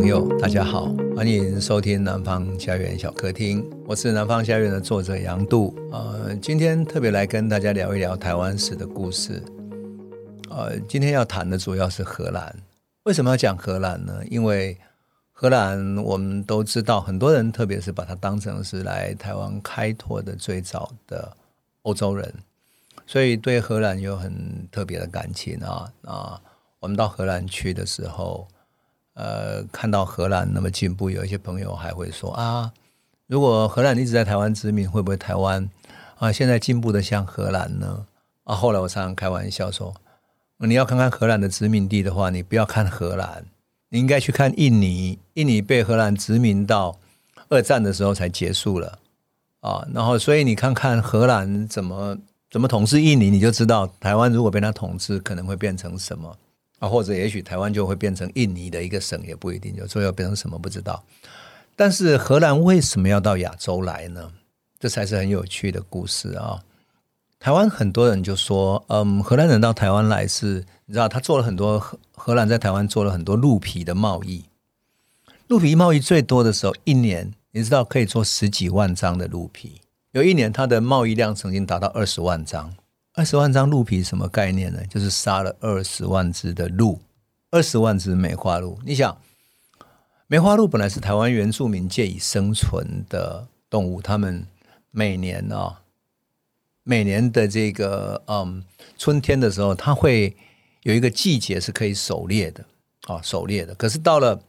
朋友，大家好，欢迎收听南方家园小客厅，我是南方家园的作者杨渡。呃，今天特别来跟大家聊一聊台湾史的故事。呃，今天要谈的主要是荷兰。为什么要讲荷兰呢？因为荷兰我们都知道，很多人特别是把它当成是来台湾开拓的最早的欧洲人，所以对荷兰有很特别的感情啊啊！我们到荷兰去的时候。呃，看到荷兰那么进步，有一些朋友还会说啊，如果荷兰一直在台湾殖民，会不会台湾啊现在进步的像荷兰呢？啊，后来我常常开玩笑说，你要看看荷兰的殖民地的话，你不要看荷兰，你应该去看印尼。印尼被荷兰殖民到二战的时候才结束了啊，然后所以你看看荷兰怎么怎么统治印尼，你就知道台湾如果被他统治，可能会变成什么。啊，或者也许台湾就会变成印尼的一个省，也不一定。有时候要变成什么不知道。但是荷兰为什么要到亚洲来呢？这才是很有趣的故事啊！台湾很多人就说，嗯，荷兰人到台湾来是，你知道，他做了很多荷荷兰在台湾做了很多鹿皮的贸易。鹿皮贸易最多的时候，一年你知道可以做十几万张的鹿皮。有一年，它的贸易量曾经达到二十万张。二十万张鹿皮什么概念呢？就是杀了二十万只的鹿，二十万只梅花鹿。你想，梅花鹿本来是台湾原住民借以生存的动物，他们每年啊、哦，每年的这个嗯春天的时候，它会有一个季节是可以狩猎的啊、哦，狩猎的。可是到了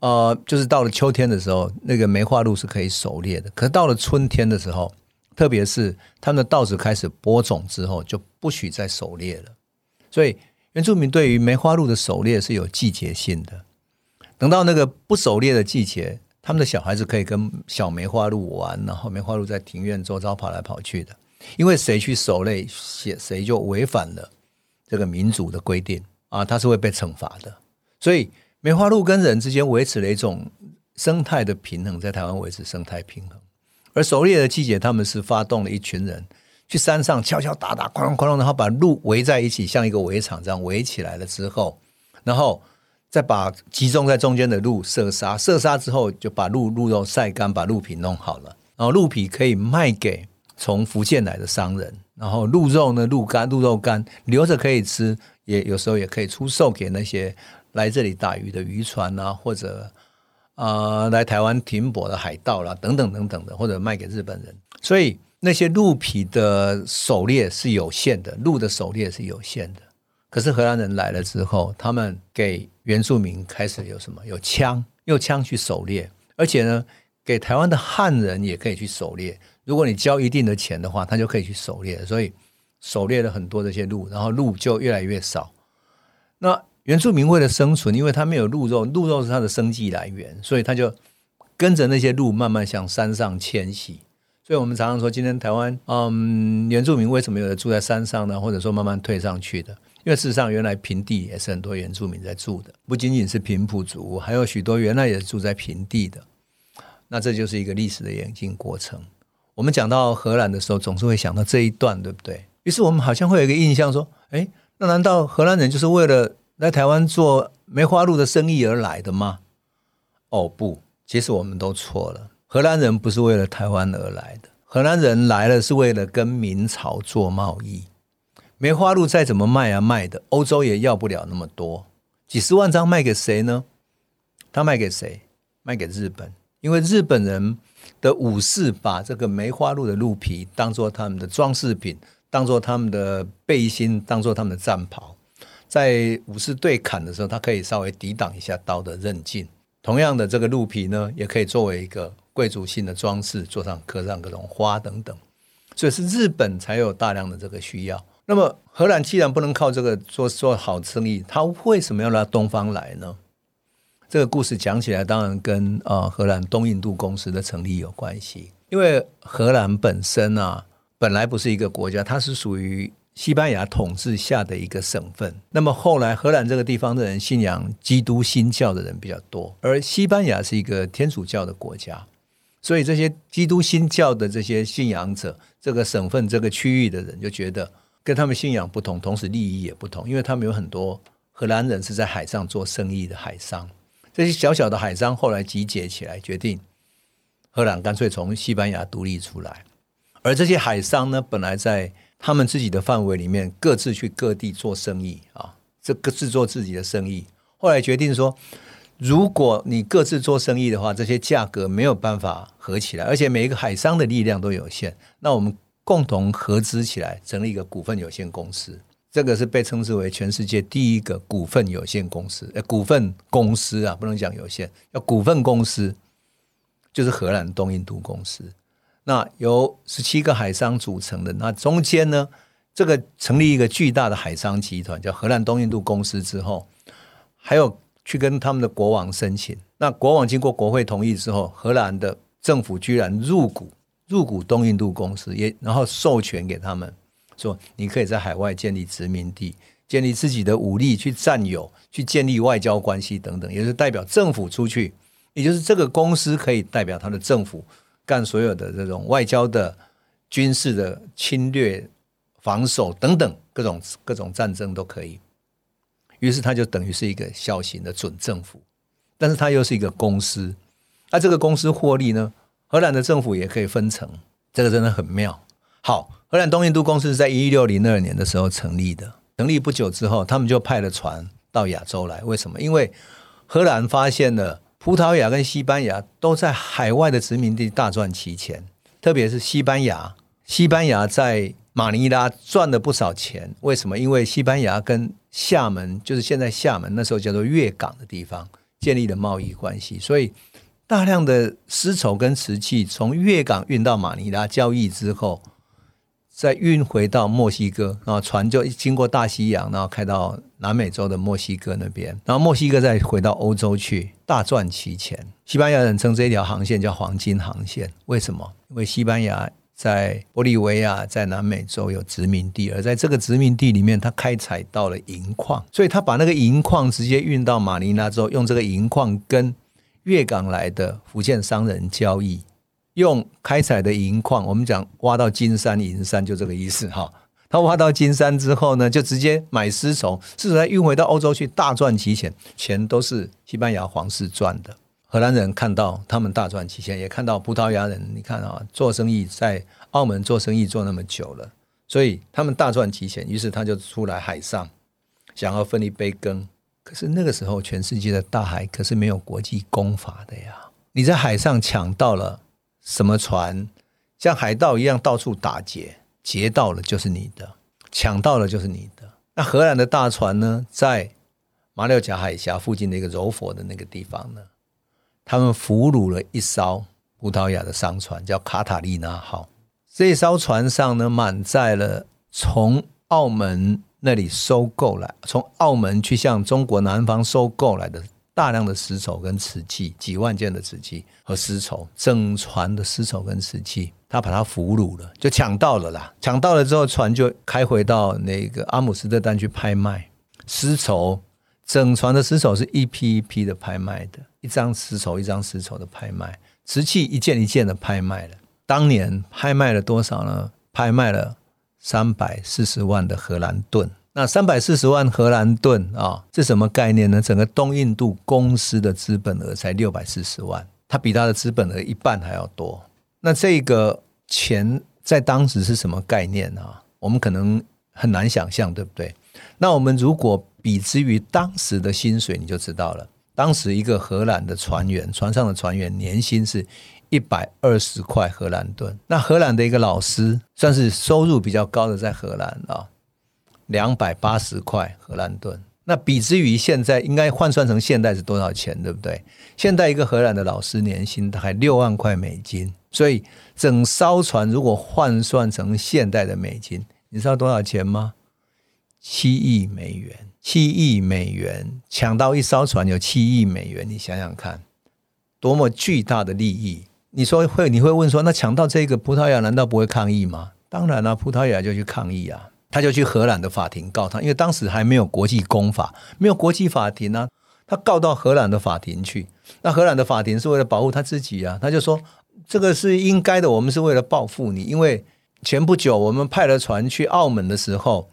呃，就是到了秋天的时候，那个梅花鹿是可以狩猎的。可是到了春天的时候，特别是他们的稻子开始播种之后，就不许再狩猎了。所以原住民对于梅花鹿的狩猎是有季节性的。等到那个不狩猎的季节，他们的小孩子可以跟小梅花鹿玩，然后梅花鹿在庭院周遭跑来跑去的。因为谁去狩猎，谁谁就违反了这个民族的规定啊，他是会被惩罚的。所以梅花鹿跟人之间维持了一种生态的平衡，在台湾维持生态平衡。而狩猎的季节，他们是发动了一群人去山上敲敲打打，哐隆哐隆，然后把鹿围在一起，像一个围场这样围起来了之后，然后再把集中在中间的鹿射杀，射杀之后就把鹿鹿肉晒干，把鹿皮弄好了，然后鹿皮可以卖给从福建来的商人，然后鹿肉呢，鹿肝、鹿肉干留着可以吃，也有时候也可以出售给那些来这里打鱼的渔船啊，或者。呃，来台湾停泊的海盗啦，等等等等的，或者卖给日本人，所以那些鹿皮的狩猎是有限的，鹿的狩猎是有限的。可是荷兰人来了之后，他们给原住民开始有什么？有枪，用枪去狩猎，而且呢，给台湾的汉人也可以去狩猎。如果你交一定的钱的话，他就可以去狩猎。所以狩猎了很多这些鹿，然后鹿就越来越少。那原住民为了生存，因为他没有鹿肉，鹿肉是他的生计来源，所以他就跟着那些鹿慢慢向山上迁徙。所以我们常常说，今天台湾，嗯，原住民为什么有的住在山上呢？或者说慢慢退上去的？因为事实上，原来平地也是很多原住民在住的，不仅仅是平埔族，还有许多原来也是住在平地的。那这就是一个历史的演进过程。我们讲到荷兰的时候，总是会想到这一段，对不对？于是我们好像会有一个印象说，哎，那难道荷兰人就是为了来台湾做梅花鹿的生意而来的吗？哦不，其实我们都错了。荷兰人不是为了台湾而来的，荷兰人来了是为了跟明朝做贸易。梅花鹿再怎么卖啊卖的，欧洲也要不了那么多，几十万张卖给谁呢？他卖给谁？卖给日本，因为日本人的武士把这个梅花鹿的鹿皮当做他们的装饰品，当做他们的背心，当做他们的战袍。在武士对砍的时候，它可以稍微抵挡一下刀的刃劲。同样的，这个鹿皮呢，也可以作为一个贵族性的装饰，做上刻上各种花等等。所以是日本才有大量的这个需要。那么荷兰既然不能靠这个做做好生意，他为什么要来东方来呢？这个故事讲起来，当然跟啊荷兰东印度公司的成立有关系。因为荷兰本身啊，本来不是一个国家，它是属于。西班牙统治下的一个省份，那么后来荷兰这个地方的人信仰基督新教的人比较多，而西班牙是一个天主教的国家，所以这些基督新教的这些信仰者，这个省份这个区域的人就觉得跟他们信仰不同，同时利益也不同，因为他们有很多荷兰人是在海上做生意的海商，这些小小的海商后来集结起来，决定荷兰干脆从西班牙独立出来。而这些海商呢，本来在他们自己的范围里面，各自去各地做生意啊，这各自做自己的生意。后来决定说，如果你各自做生意的话，这些价格没有办法合起来，而且每一个海商的力量都有限，那我们共同合资起来，成立一个股份有限公司。这个是被称之为全世界第一个股份有限公司，呃，股份公司啊，不能讲有限，要股份公司，就是荷兰东印度公司。那由十七个海商组成的，那中间呢，这个成立一个巨大的海商集团，叫荷兰东印度公司之后，还有去跟他们的国王申请。那国王经过国会同意之后，荷兰的政府居然入股入股东印度公司，也然后授权给他们，说你可以在海外建立殖民地，建立自己的武力去占有，去建立外交关系等等，也就是代表政府出去，也就是这个公司可以代表他的政府。干所有的这种外交的、军事的侵略、防守等等各种各种战争都可以。于是他就等于是一个小型的准政府，但是他又是一个公司。那这个公司获利呢，荷兰的政府也可以分成，这个真的很妙。好，荷兰东印度公司是在一六零二年的时候成立的，成立不久之后，他们就派了船到亚洲来。为什么？因为荷兰发现了。葡萄牙跟西班牙都在海外的殖民地大赚其钱，特别是西班牙。西班牙在马尼拉赚了不少钱。为什么？因为西班牙跟厦门，就是现在厦门那时候叫做粤港的地方，建立了贸易关系，所以大量的丝绸跟瓷器从粤港运到马尼拉交易之后。再运回到墨西哥，然后船就经过大西洋，然后开到南美洲的墨西哥那边，然后墨西哥再回到欧洲去，大赚其钱。西班牙人称这一条航线叫“黄金航线”，为什么？因为西班牙在玻利维亚、在南美洲有殖民地，而在这个殖民地里面，他开采到了银矿，所以他把那个银矿直接运到马尼拉之后，用这个银矿跟粤港来的福建商人交易。用开采的银矿，我们讲挖到金山银山，就这个意思哈。他挖到金山之后呢，就直接买丝绸，丝绸运回到欧洲去，大赚其钱，钱都是西班牙皇室赚的。荷兰人看到他们大赚其钱，也看到葡萄牙人，你看啊，做生意在澳门做生意做那么久了，所以他们大赚其钱，于是他就出来海上，想要分一杯羹。可是那个时候，全世界的大海可是没有国际公法的呀，你在海上抢到了。什么船像海盗一样到处打劫，劫到了就是你的，抢到了就是你的。那荷兰的大船呢，在马六甲海峡附近的一个柔佛的那个地方呢，他们俘虏了一艘葡萄牙的商船，叫卡塔利娜号。这艘船上呢，满载了从澳门那里收购来，从澳门去向中国南方收购来的。大量的丝绸跟瓷器，几万件的瓷器和丝绸，整船的丝绸跟瓷器，他把它俘虏了，就抢到了啦。抢到了之后，船就开回到那个阿姆斯特丹去拍卖丝绸，整船的丝绸是一批一批的拍卖的，一张丝绸一张丝绸的拍卖，瓷器一件一件的拍卖了。当年拍卖了多少呢？拍卖了三百四十万的荷兰盾。那三百四十万荷兰盾啊，是什么概念呢？整个东印度公司的资本额才六百四十万，它比它的资本额一半还要多。那这个钱在当时是什么概念啊？我们可能很难想象，对不对？那我们如果比之于当时的薪水，你就知道了。当时一个荷兰的船员，船上的船员年薪是一百二十块荷兰盾。那荷兰的一个老师，算是收入比较高的，在荷兰啊。两百八十块荷兰盾，那比之于现在，应该换算成现代是多少钱，对不对？现在一个荷兰的老师年薪大概六万块美金，所以整艘船如果换算成现代的美金，你知道多少钱吗？七亿美元，七亿美元抢到一艘船有七亿美元，你想想看，多么巨大的利益！你说会，你会问说，那抢到这个葡萄牙难道不会抗议吗？当然了，葡萄牙就去抗议啊。他就去荷兰的法庭告他，因为当时还没有国际公法，没有国际法庭啊。他告到荷兰的法庭去，那荷兰的法庭是为了保护他自己啊。他就说这个是应该的，我们是为了报复你。因为前不久我们派了船去澳门的时候，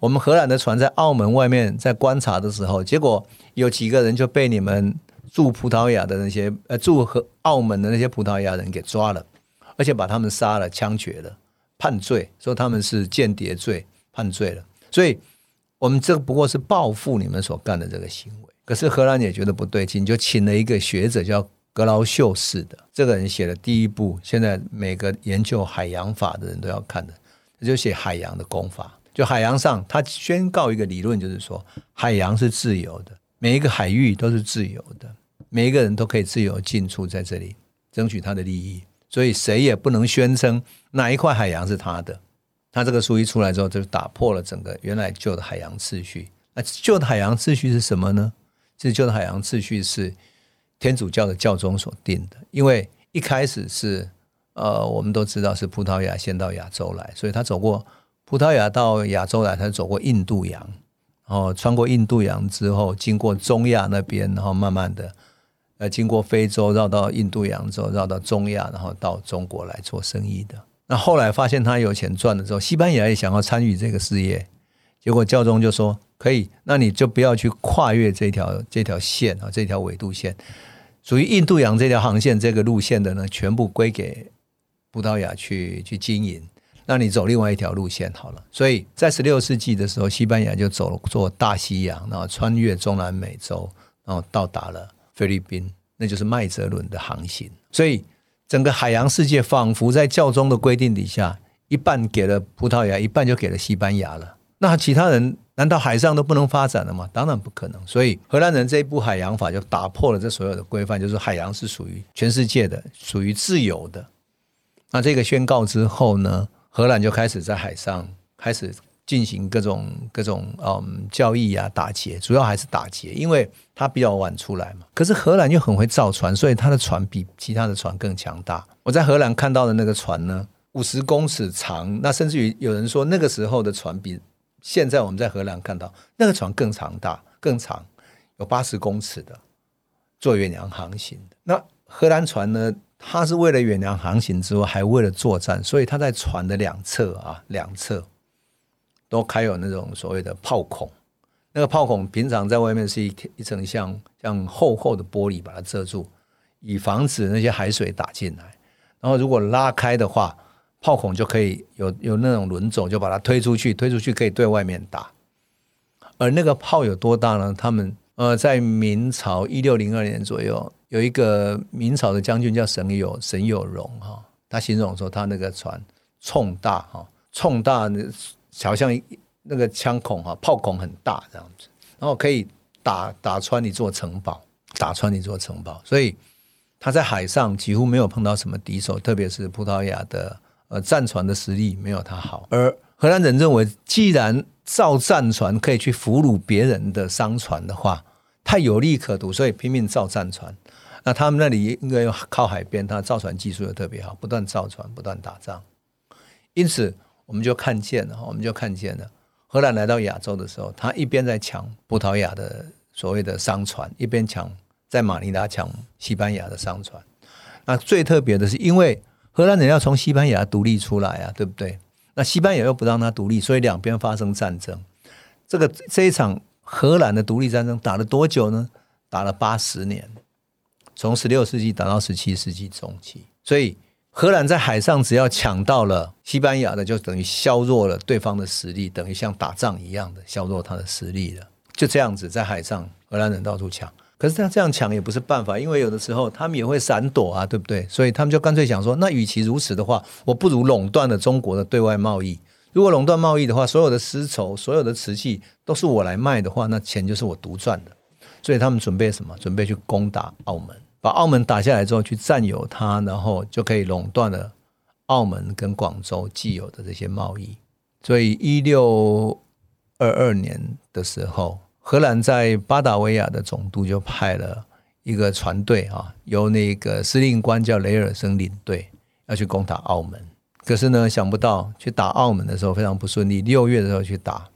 我们荷兰的船在澳门外面在观察的时候，结果有几个人就被你们驻葡萄牙的那些呃驻和澳门的那些葡萄牙人给抓了，而且把他们杀了、枪决了、判罪，说他们是间谍罪犯罪了。所以，我们这不过是报复你们所干的这个行为。可是荷兰也觉得不对劲，就请了一个学者叫格劳秀士的，这个人写了第一部，现在每个研究海洋法的人都要看的，他就写海洋的公法。就海洋上，他宣告一个理论，就是说海洋是自由的，每一个海域都是自由的，每一个人都可以自由进出在这里，争取他的利益。所以谁也不能宣称哪一块海洋是他的。他这个书一出来之后，就打破了整个原来旧的海洋秩序。那旧的海洋秩序是什么呢？这旧的海洋秩序是天主教的教宗所定的，因为一开始是呃，我们都知道是葡萄牙先到亚洲来，所以他走过葡萄牙到亚洲来，他走过印度洋，然后穿过印度洋之后，经过中亚那边，然后慢慢的呃，经过非洲绕到印度洋之后，绕到中亚，然后到中国来做生意的。那后来发现他有钱赚了之后，西班牙也想要参与这个事业。结果教宗就说可以，那你就不要去跨越这条这条线啊，这条纬度线，属于印度洋这条航线这个路线的呢，全部归给葡萄牙去去经营。那你走另外一条路线好了。所以在十六世纪的时候，西班牙就走了做大西洋，然后穿越中南美洲，然后到达了菲律宾，那就是麦哲伦的航行。所以整个海洋世界仿佛在教宗的规定底下，一半给了葡萄牙，一半就给了西班牙了。那其他人难道海上都不能发展了吗？当然不可能。所以荷兰人这一部海洋法就打破了这所有的规范，就是海洋是属于全世界的，属于自由的。那这个宣告之后呢，荷兰就开始在海上开始进行各种各种嗯交易啊，打劫，主要还是打劫，因为它比较晚出来嘛。可是荷兰又很会造船，所以它的船比其他的船更强大。我在荷兰看到的那个船呢，五十公尺长，那甚至于有人说那个时候的船比。现在我们在荷兰看到那个船更长大、更长，有八十公尺的，做远洋航行的。那荷兰船呢？它是为了远洋航行之外，还为了作战，所以它在船的两侧啊，两侧都开有那种所谓的炮孔。那个炮孔平常在外面是一一层像像厚厚的玻璃把它遮住，以防止那些海水打进来。然后如果拉开的话，炮孔就可以有有那种轮轴，就把它推出去，推出去可以对外面打。而那个炮有多大呢？他们呃，在明朝一六零二年左右，有一个明朝的将军叫沈有沈有容哈，他形容说他那个船冲大哈，冲大那好像那个枪孔哈，炮孔很大这样子，然后可以打打穿一座城堡，打穿一座城堡，所以他在海上几乎没有碰到什么敌手，特别是葡萄牙的。呃，战船的实力没有他好，而荷兰人认为，既然造战船可以去俘虏别人的商船的话，太有利可图，所以拼命造战船。那他们那里应该靠海边，他造船技术又特别好，不断造船，不断打仗。因此，我们就看见了，我们就看见了，荷兰来到亚洲的时候，他一边在抢葡萄牙的所谓的商船，一边抢在马尼拉抢西班牙的商船。那最特别的是，因为荷兰人要从西班牙独立出来啊，对不对？那西班牙又不让他独立，所以两边发生战争。这个这一场荷兰的独立战争打了多久呢？打了八十年，从十六世纪打到十七世纪中期。所以荷兰在海上只要抢到了西班牙的，就等于削弱了对方的实力，等于像打仗一样的削弱他的实力了。就这样子，在海上荷兰人到处抢。可是他这样抢也不是办法，因为有的时候他们也会闪躲啊，对不对？所以他们就干脆想说，那与其如此的话，我不如垄断了中国的对外贸易。如果垄断贸易的话，所有的丝绸、所有的瓷器都是我来卖的话，那钱就是我独赚的。所以他们准备什么？准备去攻打澳门，把澳门打下来之后，去占有它，然后就可以垄断了澳门跟广州既有的这些贸易。所以一六二二年的时候。荷兰在巴达维亚的总督就派了一个船队啊，由那个司令官叫雷尔森领队，要去攻打澳门。可是呢，想不到去打澳门的时候非常不顺利。六月的时候去打，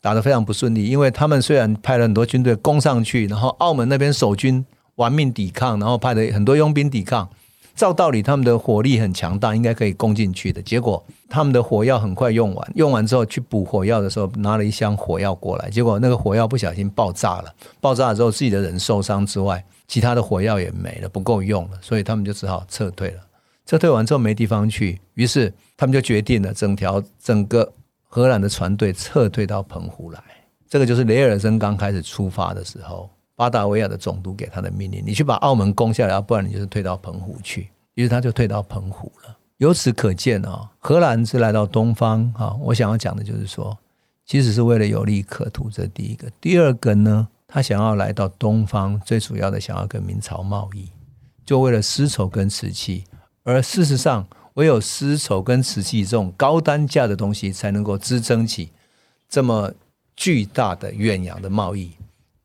打得非常不顺利，因为他们虽然派了很多军队攻上去，然后澳门那边守军玩命抵抗，然后派了很多佣兵抵抗，照道理他们的火力很强大，应该可以攻进去的。结果他们的火药很快用完，用完之后去补火药的时候，拿了一箱火药过来，结果那个火药不小心爆炸了。爆炸了之后，自己的人受伤之外，其他的火药也没了，不够用了，所以他们就只好撤退了。撤退完之后没地方去，于是他们就决定了整条整个荷兰的船队撤退到澎湖来。这个就是雷尔森刚开始出发的时候。巴达维亚的总督给他的命令：你去把澳门攻下来，要不然你就是退到澎湖去。于是他就退到澎湖了。由此可见啊，荷兰是来到东方啊。我想要讲的就是说，其实是为了有利可图，这第一个。第二个呢，他想要来到东方，最主要的想要跟明朝贸易，就为了丝绸跟瓷器。而事实上，唯有丝绸跟瓷器这种高单价的东西，才能够支撑起这么巨大的远洋的贸易。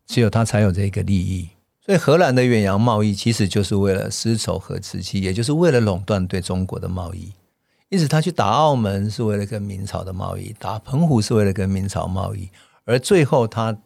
只有他才有这个利益，所以荷兰的远洋贸易其实就是为了丝绸和瓷器，也就是为了垄断对中国的贸易。因此，他去打澳门是为了跟明朝的贸易，打澎湖是为了跟明朝贸易，而最后他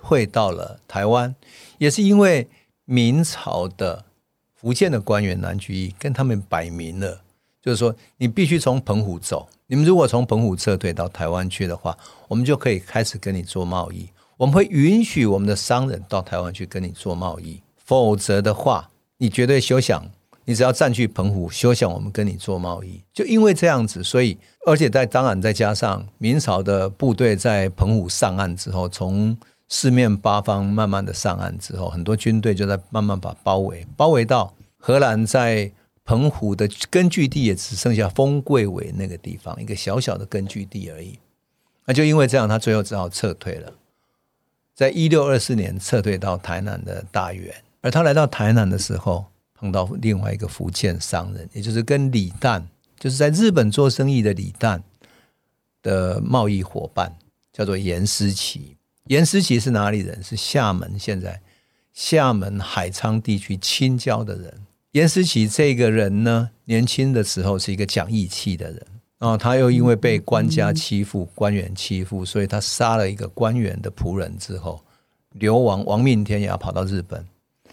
会到了台湾，也是因为明朝的福建的官员南居易跟他们摆明了，就是说你必须从澎湖走，你们如果从澎湖撤退到台湾去的话，我们就可以开始跟你做贸易。我们会允许我们的商人到台湾去跟你做贸易，否则的话，你绝对休想，你只要占据澎湖，休想我们跟你做贸易。就因为这样子，所以而且在当然再加上明朝的部队在澎湖上岸之后，从四面八方慢慢的上岸之后，很多军队就在慢慢把包围，包围到荷兰在澎湖的根据地也只剩下丰贵尾那个地方，一个小小的根据地而已。那就因为这样，他最后只好撤退了。在一六二四年撤退到台南的大员，而他来到台南的时候，碰到另外一个福建商人，也就是跟李旦，就是在日本做生意的李旦的贸易伙伴，叫做颜思齐。颜思齐是哪里人？是厦门，现在厦门海沧地区清交的人。颜思齐这个人呢，年轻的时候是一个讲义气的人。然后他又因为被官家欺负、官员欺负，所以他杀了一个官员的仆人之后，流亡亡命天涯，跑到日本，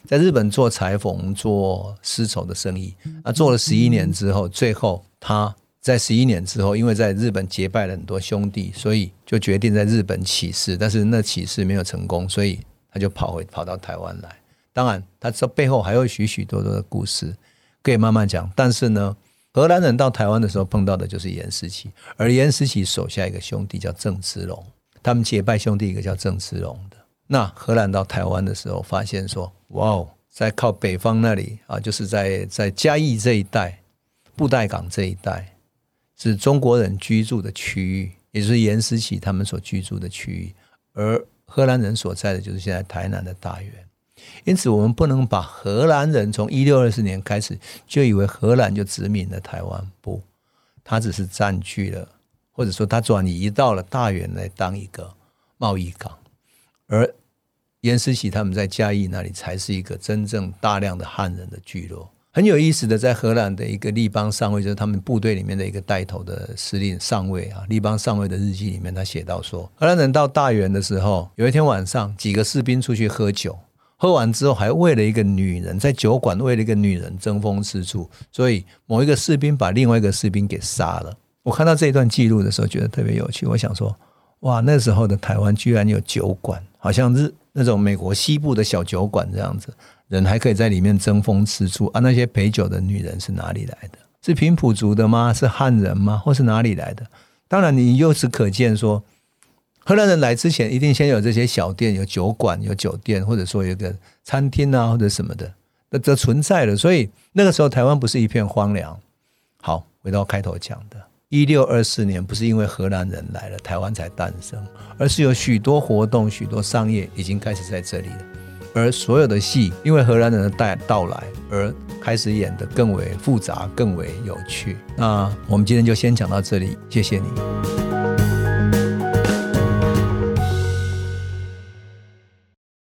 在日本做裁缝、做丝绸的生意。那做了十一年之后，最后他在十一年之后，因为在日本结拜了很多兄弟，所以就决定在日本起事。但是那起事没有成功，所以他就跑回跑到台湾来。当然，他这背后还有许许多多的故事可以慢慢讲。但是呢，荷兰人到台湾的时候碰到的就是颜思齐，而颜思齐手下一个兄弟叫郑芝龙，他们结拜兄弟一个叫郑芝龙的。那荷兰到台湾的时候，发现说，哇哦，在靠北方那里啊，就是在在嘉义这一带、布袋港这一带，是中国人居住的区域，也就是颜思齐他们所居住的区域，而荷兰人所在的就是现在台南的大员。因此，我们不能把荷兰人从一六二四年开始就以为荷兰就殖民了台湾，不，他只是占据了，或者说他转移到了大原来当一个贸易港，而颜思齐他们在嘉义那里才是一个真正大量的汉人的聚落。很有意思的，在荷兰的一个立邦上尉，就是他们部队里面的一个带头的司令上尉啊，立邦上尉的日记里面，他写到说，荷兰人到大原的时候，有一天晚上，几个士兵出去喝酒。喝完之后，还为了一个女人，在酒馆为了一个女人争风吃醋，所以某一个士兵把另外一个士兵给杀了。我看到这一段记录的时候，觉得特别有趣。我想说，哇，那时候的台湾居然有酒馆，好像是那种美国西部的小酒馆这样子，人还可以在里面争风吃醋啊。那些陪酒的女人是哪里来的？是平埔族的吗？是汉人吗？或是哪里来的？当然，你由此可见说。荷兰人来之前，一定先有这些小店、有酒馆、有酒店，或者说有个餐厅啊，或者什么的，那这存在的。所以那个时候台湾不是一片荒凉。好，回到开头讲的，一六二四年不是因为荷兰人来了，台湾才诞生，而是有许多活动、许多商业已经开始在这里了。而所有的戏，因为荷兰人的带到来，而开始演得更为复杂、更为有趣。那我们今天就先讲到这里，谢谢你。